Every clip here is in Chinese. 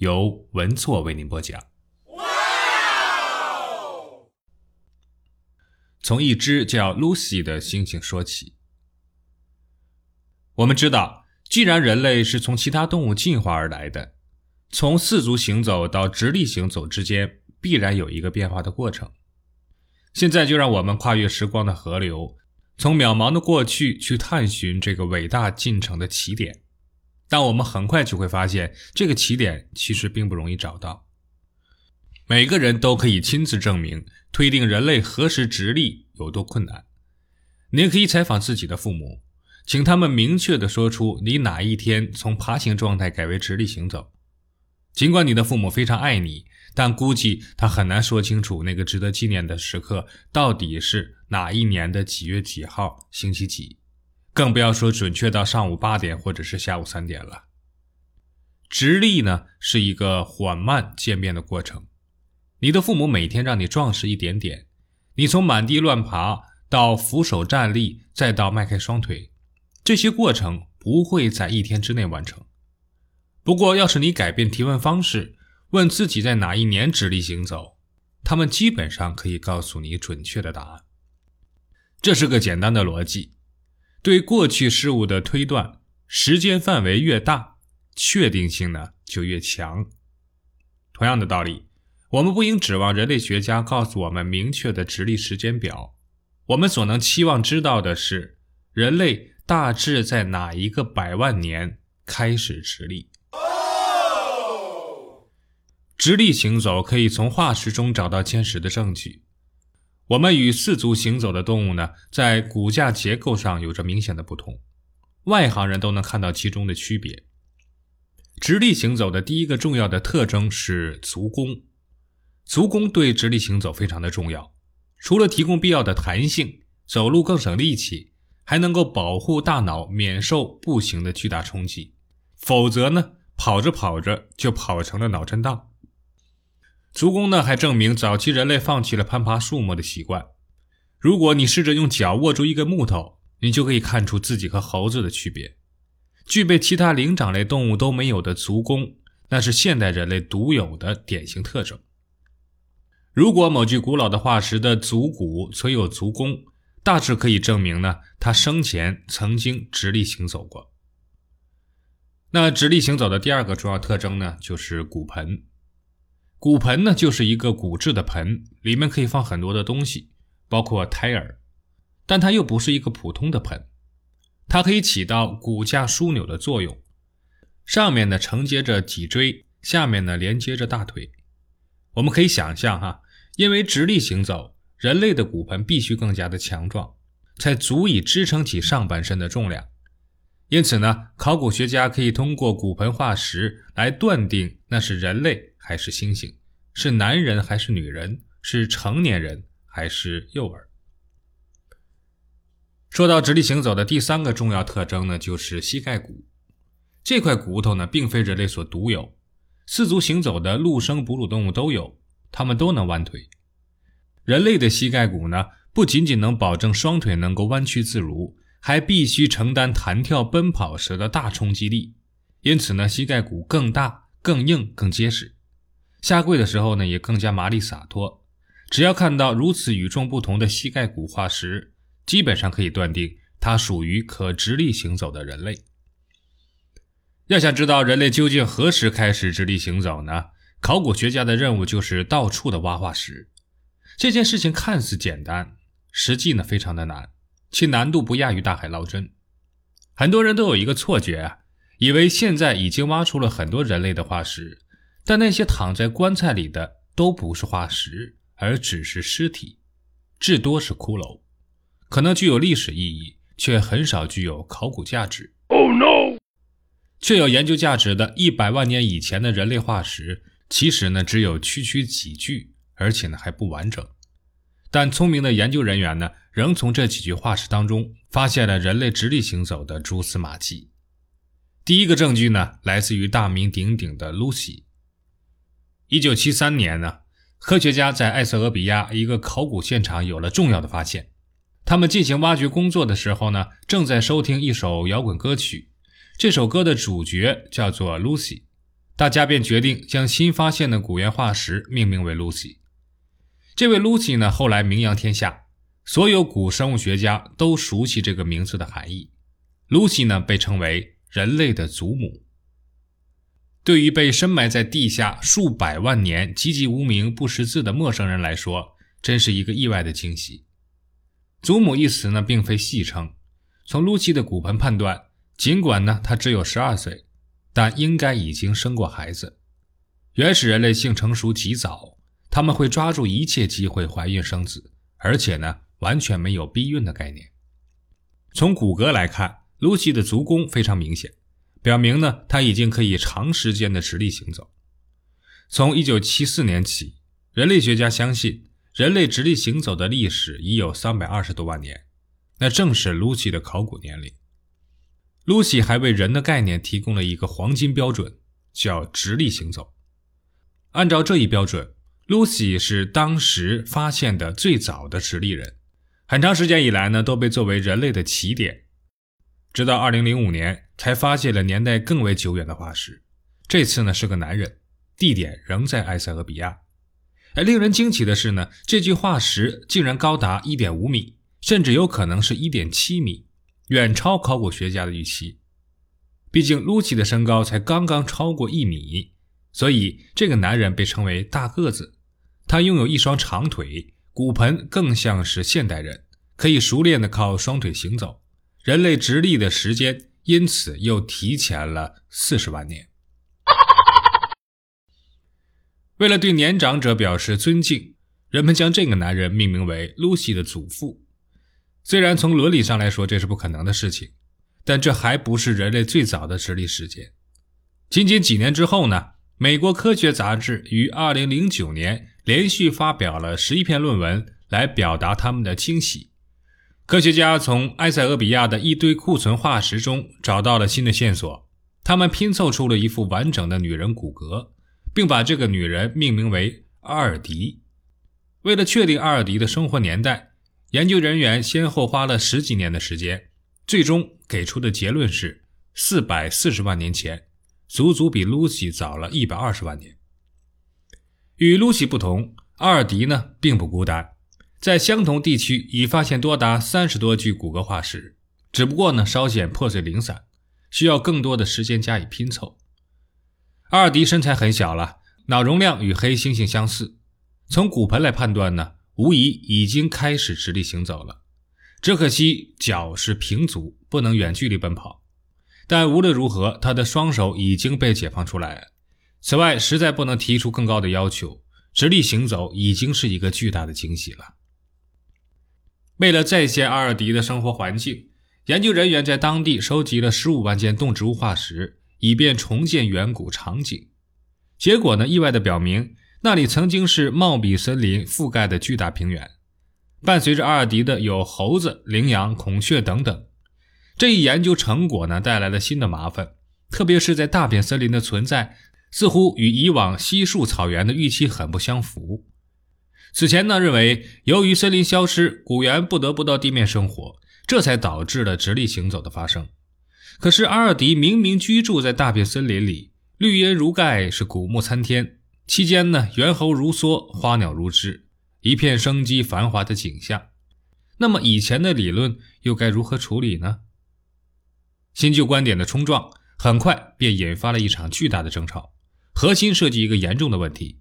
由文措为您播讲。从一只叫 Lucy 的猩猩说起。我们知道，既然人类是从其他动物进化而来的，从四足行走到直立行走之间必然有一个变化的过程。现在就让我们跨越时光的河流，从渺茫的过去去探寻这个伟大进程的起点。但我们很快就会发现，这个起点其实并不容易找到。每个人都可以亲自证明，推定人类何时直立有多困难。你也可以采访自己的父母，请他们明确地说出你哪一天从爬行状态改为直立行走。尽管你的父母非常爱你，但估计他很难说清楚那个值得纪念的时刻到底是哪一年的几月几号星期几。更不要说准确到上午八点或者是下午三点了。直立呢是一个缓慢渐变的过程。你的父母每天让你壮实一点点，你从满地乱爬到扶手站立，再到迈开双腿，这些过程不会在一天之内完成。不过，要是你改变提问方式，问自己在哪一年直立行走，他们基本上可以告诉你准确的答案。这是个简单的逻辑。对过去事物的推断，时间范围越大，确定性呢就越强。同样的道理，我们不应指望人类学家告诉我们明确的直立时间表。我们所能期望知道的是，人类大致在哪一个百万年开始直立。直立行走可以从化石中找到坚实的证据。我们与四足行走的动物呢，在骨架结构上有着明显的不同，外行人都能看到其中的区别。直立行走的第一个重要的特征是足弓，足弓对直立行走非常的重要，除了提供必要的弹性，走路更省力气，还能够保护大脑免受步行的巨大冲击，否则呢，跑着跑着就跑成了脑震荡。足弓呢，还证明早期人类放弃了攀爬树木的习惯。如果你试着用脚握住一根木头，你就可以看出自己和猴子的区别。具备其他灵长类动物都没有的足弓，那是现代人类独有的典型特征。如果某具古老的化石的足骨存有足弓，大致可以证明呢，它生前曾经直立行走过。那直立行走的第二个重要特征呢，就是骨盆。骨盆呢，就是一个骨质的盆，里面可以放很多的东西，包括胎儿，但它又不是一个普通的盆，它可以起到骨架枢纽的作用，上面呢承接着脊椎，下面呢连接着大腿。我们可以想象哈，因为直立行走，人类的骨盆必须更加的强壮，才足以支撑起上半身的重量。因此呢，考古学家可以通过骨盆化石来断定那是人类。还是猩猩，是男人还是女人，是成年人还是幼儿？说到直立行走的第三个重要特征呢，就是膝盖骨。这块骨头呢，并非人类所独有，四足行走的陆生哺乳动物都有，它们都能弯腿。人类的膝盖骨呢，不仅仅能保证双腿能够弯曲自如，还必须承担弹跳奔跑时的大冲击力，因此呢，膝盖骨更大、更硬、更结实。下跪的时候呢，也更加麻利洒脱。只要看到如此与众不同的膝盖骨化石，基本上可以断定它属于可直立行走的人类。要想知道人类究竟何时开始直立行走呢？考古学家的任务就是到处的挖化石。这件事情看似简单，实际呢非常的难，其难度不亚于大海捞针。很多人都有一个错觉啊，以为现在已经挖出了很多人类的化石。但那些躺在棺材里的都不是化石，而只是尸体，至多是骷髅，可能具有历史意义，却很少具有考古价值。Oh no！确有研究价值的一百万年以前的人类化石，其实呢只有区区几具，而且呢还不完整。但聪明的研究人员呢，仍从这几具化石当中发现了人类直立行走的蛛丝马迹。第一个证据呢，来自于大名鼎鼎的 Lucy。一九七三年呢，科学家在埃塞俄比亚一个考古现场有了重要的发现。他们进行挖掘工作的时候呢，正在收听一首摇滚歌曲，这首歌的主角叫做 Lucy，大家便决定将新发现的古猿化石命名为 Lucy。这位 Lucy 呢，后来名扬天下，所有古生物学家都熟悉这个名字的含义。Lucy 呢，被称为人类的祖母。对于被深埋在地下数百万年、籍籍无名、不识字的陌生人来说，真是一个意外的惊喜。祖母一词呢，并非戏称。从 Lucy 的骨盆判断，尽管呢她只有十二岁，但应该已经生过孩子。原始人类性成熟极早。他们会抓住一切机会怀孕生子，而且呢，完全没有避孕的概念。从骨骼来看，露西的足弓非常明显，表明呢，她已经可以长时间的直立行走。从1974年起，人类学家相信人类直立行走的历史已有320多万年，那正是露西的考古年龄。露西还为人的概念提供了一个黄金标准，叫直立行走。按照这一标准。Lucy 是当时发现的最早的直立人，很长时间以来呢都被作为人类的起点，直到2005年才发现了年代更为久远的化石。这次呢是个男人，地点仍在埃塞俄比亚。而令人惊奇的是呢，这具化石竟然高达1.5米，甚至有可能是一点七米，远超考古学家的预期。毕竟 Lucy 的身高才刚刚超过一米，所以这个男人被称为大个子。他拥有一双长腿，骨盆更像是现代人，可以熟练的靠双腿行走。人类直立的时间因此又提前了四十万年。为了对年长者表示尊敬，人们将这个男人命名为露西的祖父。虽然从伦理上来说这是不可能的事情，但这还不是人类最早的直立时间。仅仅几年之后呢？美国科学杂志于2009年。连续发表了十一篇论文来表达他们的惊喜。科学家从埃塞俄比亚的一堆库存化石中找到了新的线索，他们拼凑出了一副完整的女人骨骼，并把这个女人命名为阿尔迪。为了确定阿尔迪的生活年代，研究人员先后花了十几年的时间，最终给出的结论是四百四十万年前，足足比露西早了一百二十万年。与露西不同，阿尔迪呢并不孤单，在相同地区已发现多达三十多具骨骼化石，只不过呢稍显破碎零散，需要更多的时间加以拼凑。阿尔迪身材很小了，脑容量与黑猩猩相似，从骨盆来判断呢，无疑已经开始直立行走了，只可惜脚是平足，不能远距离奔跑。但无论如何，他的双手已经被解放出来。此外，实在不能提出更高的要求。直立行走已经是一个巨大的惊喜了。为了再现阿尔迪的生活环境，研究人员在当地收集了十五万件动植物化石，以便重建远古场景。结果呢，意外地表明，那里曾经是茂密森林覆盖的巨大平原。伴随着阿尔迪的有猴子、羚羊、孔雀等等。这一研究成果呢，带来了新的麻烦，特别是在大片森林的存在。似乎与以往稀树草原的预期很不相符。此前呢，认为由于森林消失，古猿不得不到地面生活，这才导致了直立行走的发生。可是阿尔迪明明居住在大片森林里，绿荫如盖，是古木参天，期间呢，猿猴如梭，花鸟如织，一片生机繁华的景象。那么以前的理论又该如何处理呢？新旧观点的冲撞，很快便引发了一场巨大的争吵。核心涉及一个严重的问题，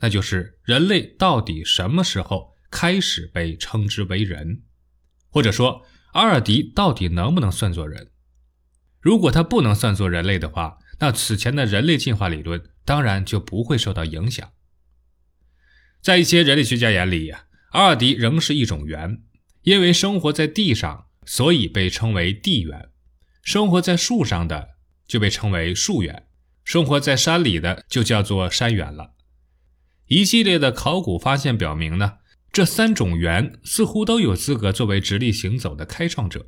那就是人类到底什么时候开始被称之为人，或者说阿尔迪到底能不能算作人？如果他不能算作人类的话，那此前的人类进化理论当然就不会受到影响。在一些人类学家眼里呀，阿尔迪仍是一种猿，因为生活在地上，所以被称为地猿；生活在树上的。就被称为树猿，生活在山里的就叫做山猿了。一系列的考古发现表明呢，这三种猿似乎都有资格作为直立行走的开创者。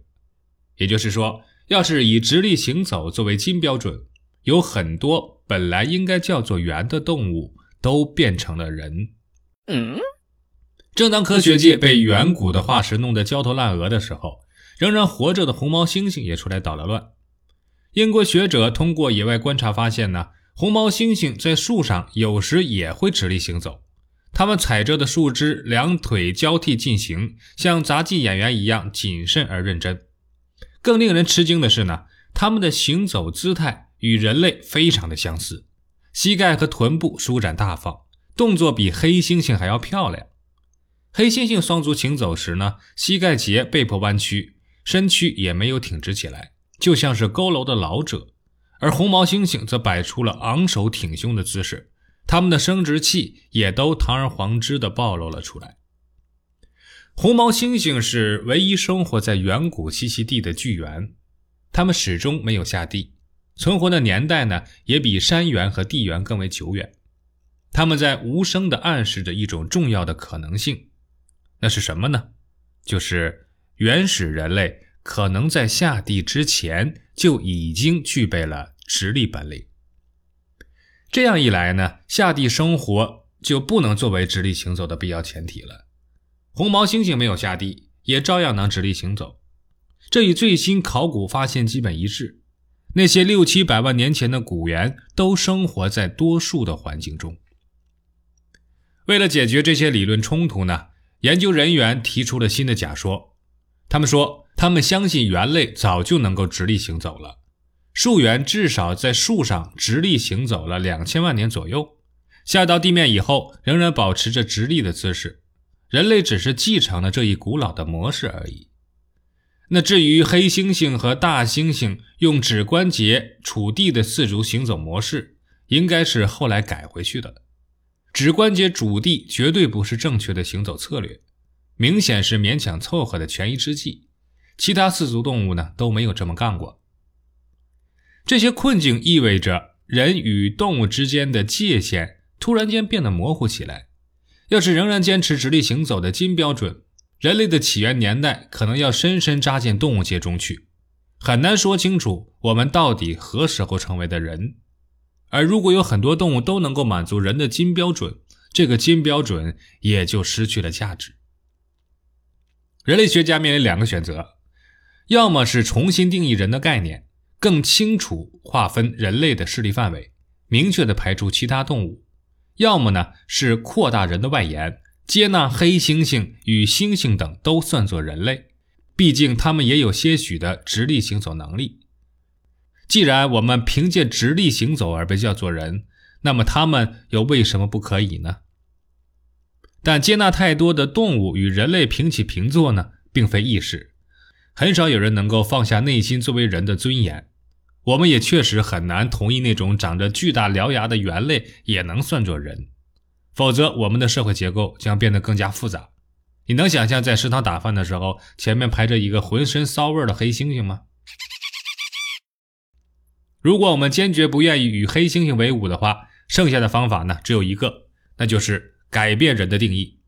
也就是说，要是以直立行走作为金标准，有很多本来应该叫做猿的动物都变成了人。嗯，正当科学界被远古的化石弄得焦头烂额的时候，仍然活着的红毛猩猩也出来捣了乱。英国学者通过野外观察发现呢。红毛猩猩在树上有时也会直立行走，它们踩着的树枝两腿交替进行，像杂技演员一样谨慎而认真。更令人吃惊的是呢，它们的行走姿态与人类非常的相似，膝盖和臀部舒展大方，动作比黑猩猩还要漂亮。黑猩猩双足行走时呢，膝盖节被迫弯曲，身躯也没有挺直起来，就像是佝偻的老者。而红毛猩猩则摆出了昂首挺胸的姿势，它们的生殖器也都堂而皇之地暴露了出来。红毛猩猩是唯一生活在远古栖息地的巨猿，它们始终没有下地，存活的年代呢也比山猿和地猿更为久远。它们在无声地暗示着一种重要的可能性，那是什么呢？就是原始人类。可能在下地之前就已经具备了直立本领。这样一来呢，下地生活就不能作为直立行走的必要前提了。红毛猩猩没有下地，也照样能直立行走，这与最新考古发现基本一致。那些六七百万年前的古猿都生活在多树的环境中。为了解决这些理论冲突呢，研究人员提出了新的假说。他们说。他们相信猿类早就能够直立行走了，树猿至少在树上直立行走了两千万年左右，下到地面以后仍然保持着直立的姿势，人类只是继承了这一古老的模式而已。那至于黑猩猩和大猩猩用指关节触地的四足行走模式，应该是后来改回去的。指关节主地绝对不是正确的行走策略，明显是勉强凑合的权宜之计。其他四足动物呢都没有这么干过。这些困境意味着人与动物之间的界限突然间变得模糊起来。要是仍然坚持直立行走的金标准，人类的起源年代可能要深深扎进动物界中去，很难说清楚我们到底何时候成为的人。而如果有很多动物都能够满足人的金标准，这个金标准也就失去了价值。人类学家面临两个选择。要么是重新定义人的概念，更清楚划分人类的势力范围，明确的排除其他动物；要么呢是扩大人的外延，接纳黑猩猩与猩猩等都算作人类，毕竟他们也有些许的直立行走能力。既然我们凭借直立行走而被叫做人，那么他们又为什么不可以呢？但接纳太多的动物与人类平起平坐呢，并非易事。很少有人能够放下内心作为人的尊严，我们也确实很难同意那种长着巨大獠牙的猿类也能算作人，否则我们的社会结构将变得更加复杂。你能想象在食堂打饭的时候，前面排着一个浑身骚味的黑猩猩吗？如果我们坚决不愿意与黑猩猩为伍的话，剩下的方法呢只有一个，那就是改变人的定义。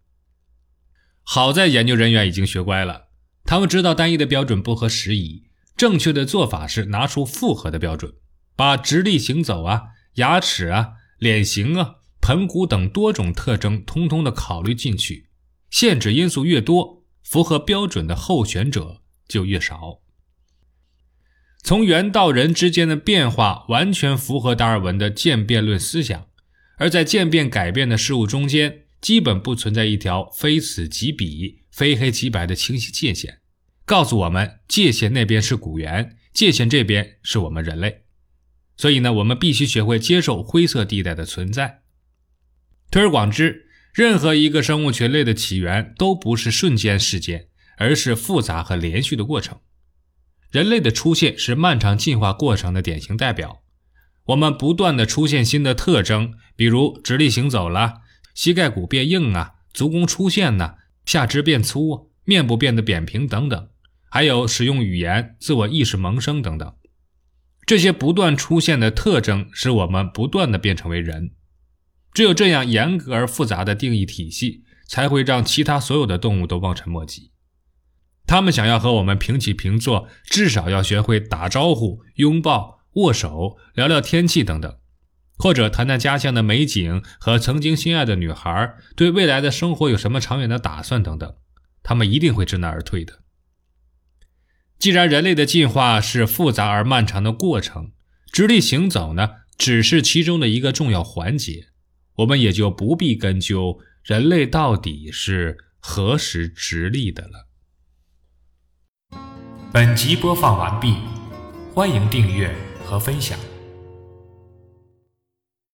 好在研究人员已经学乖了。他们知道单一的标准不合时宜，正确的做法是拿出复合的标准，把直立行走啊、牙齿啊、脸型啊、盆骨等多种特征通通的考虑进去。限制因素越多，符合标准的候选者就越少。从猿到人之间的变化完全符合达尔文的渐变论思想，而在渐变改变的事物中间，基本不存在一条非此即彼。非黑即白的清晰界限，告诉我们界限那边是古猿，界限这边是我们人类。所以呢，我们必须学会接受灰色地带的存在。推而广之，任何一个生物群类的起源都不是瞬间事件，而是复杂和连续的过程。人类的出现是漫长进化过程的典型代表。我们不断的出现新的特征，比如直立行走了，膝盖骨变硬啊，足弓出现呢。下肢变粗，面部变得扁平等等，还有使用语言、自我意识萌生等等。这些不断出现的特征使我们不断的变成为人。只有这样严格而复杂的定义体系，才会让其他所有的动物都望尘莫及。他们想要和我们平起平坐，至少要学会打招呼、拥抱、握手、聊聊天气等等，或者谈谈家乡的美景和曾经心爱的女孩，对未来的生活有什么长远的打算等等。他们一定会知难而退的。既然人类的进化是复杂而漫长的过程，直立行走呢，只是其中的一个重要环节，我们也就不必根究人类到底是何时直立的了。本集播放完毕，欢迎订阅和分享。